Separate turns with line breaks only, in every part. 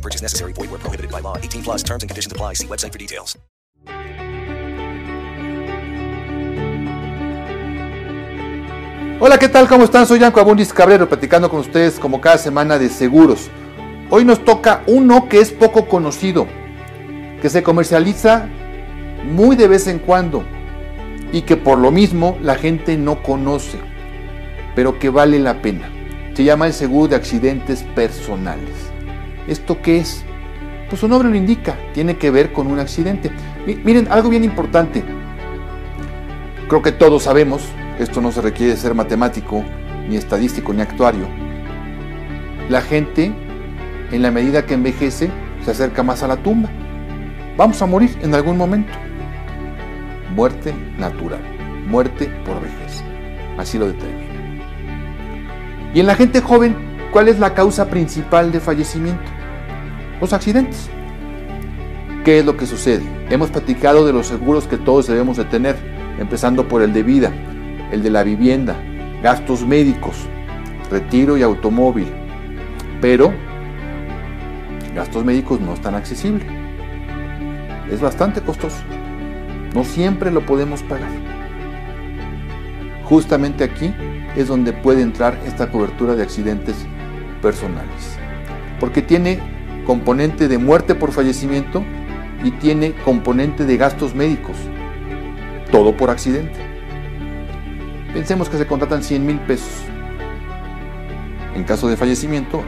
Purchase necessary. Void where prohibited by law. 18 plus terms and conditions apply. See website for details.
Hola, ¿qué tal? ¿Cómo están? Soy Yanko Abundis Cabrero, platicando con ustedes como cada semana de seguros. Hoy nos toca uno que es poco conocido, que se comercializa muy de vez en cuando y que por lo mismo la gente no conoce, pero que vale la pena. Se llama el seguro de accidentes personales. ¿Esto qué es? Pues su nombre lo indica, tiene que ver con un accidente. Mi- Miren, algo bien importante. Creo que todos sabemos, esto no se requiere ser matemático, ni estadístico, ni actuario. La gente, en la medida que envejece, se acerca más a la tumba. Vamos a morir en algún momento. Muerte natural, muerte por vejez. Así lo determina. Y en la gente joven, ¿cuál es la causa principal de fallecimiento? Los accidentes. ¿Qué es lo que sucede? Hemos platicado de los seguros que todos debemos de tener, empezando por el de vida, el de la vivienda, gastos médicos, retiro y automóvil. Pero gastos médicos no es tan accesible. Es bastante costoso. No siempre lo podemos pagar. Justamente aquí es donde puede entrar esta cobertura de accidentes personales. Porque tiene componente de muerte por fallecimiento y tiene componente de gastos médicos. Todo por accidente. Pensemos que se contratan 100 mil pesos. En caso de fallecimiento,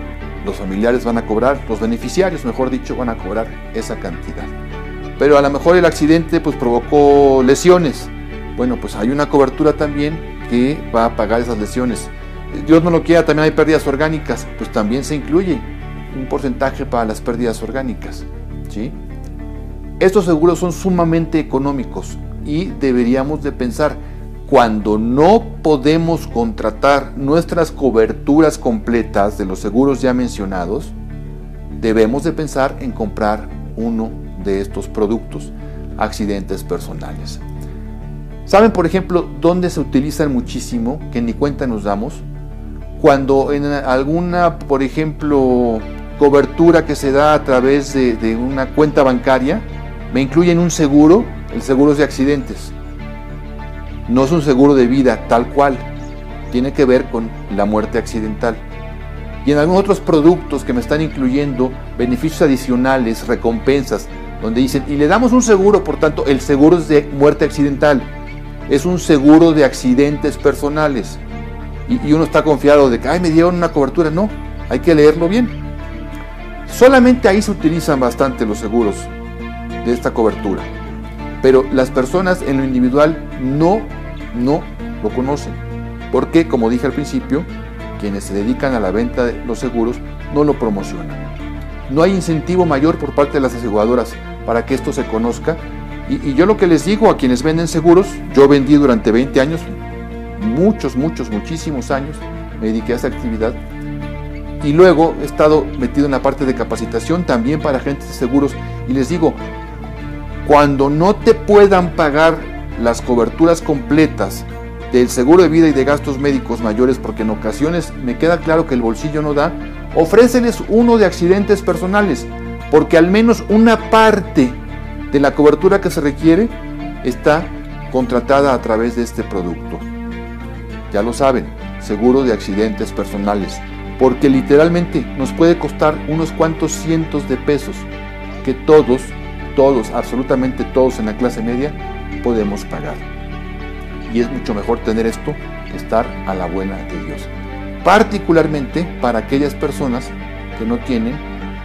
los familiares van a cobrar, los beneficiarios, mejor dicho, van a cobrar esa cantidad. Pero a lo mejor el accidente pues provocó lesiones. Bueno, pues hay una cobertura también que va a pagar esas lesiones. Dios no lo quiera, también hay pérdidas orgánicas, pues también se incluye un porcentaje para las pérdidas orgánicas. ¿sí? Estos seguros son sumamente económicos y deberíamos de pensar, cuando no podemos contratar nuestras coberturas completas de los seguros ya mencionados, debemos de pensar en comprar uno de estos productos, accidentes personales. ¿Saben, por ejemplo, dónde se utilizan muchísimo, que ni cuenta nos damos? Cuando en alguna, por ejemplo, cobertura que se da a través de, de una cuenta bancaria, me incluyen un seguro, el seguro de accidentes. No es un seguro de vida tal cual, tiene que ver con la muerte accidental. Y en algunos otros productos que me están incluyendo beneficios adicionales, recompensas, donde dicen, y le damos un seguro, por tanto, el seguro es de muerte accidental, es un seguro de accidentes personales. Y, y uno está confiado de que, ay, me dieron una cobertura. No, hay que leerlo bien. Solamente ahí se utilizan bastante los seguros de esta cobertura. Pero las personas en lo individual no, no lo conocen. Porque, como dije al principio, quienes se dedican a la venta de los seguros no lo promocionan. No hay incentivo mayor por parte de las aseguradoras para que esto se conozca. Y, y yo lo que les digo a quienes venden seguros, yo vendí durante 20 años, muchos, muchos, muchísimos años, me dediqué a esa actividad. Y luego he estado metido en la parte de capacitación también para agentes de seguros. Y les digo, cuando no te puedan pagar las coberturas completas del seguro de vida y de gastos médicos mayores, porque en ocasiones me queda claro que el bolsillo no da, ofréceles uno de accidentes personales, porque al menos una parte de la cobertura que se requiere está contratada a través de este producto. Ya lo saben, seguro de accidentes personales, porque literalmente nos puede costar unos cuantos cientos de pesos que todos, todos, absolutamente todos en la clase media podemos pagar. Y es mucho mejor tener esto que estar a la buena de Dios. Particularmente para aquellas personas que no tienen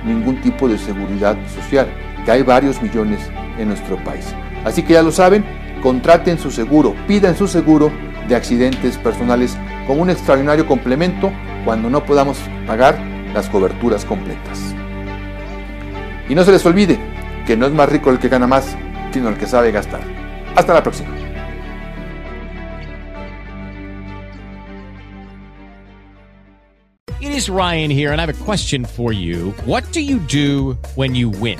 ningún tipo de seguridad social, que hay varios millones en nuestro país. Así que ya lo saben, contraten su seguro, pidan su seguro de accidentes personales como un extraordinario complemento cuando no podamos pagar las coberturas completas. Y no se les olvide que no es más rico el que gana más, sino el que sabe gastar. Hasta la próxima.
It is Ryan here, and I have a question for you. What do you do when you win?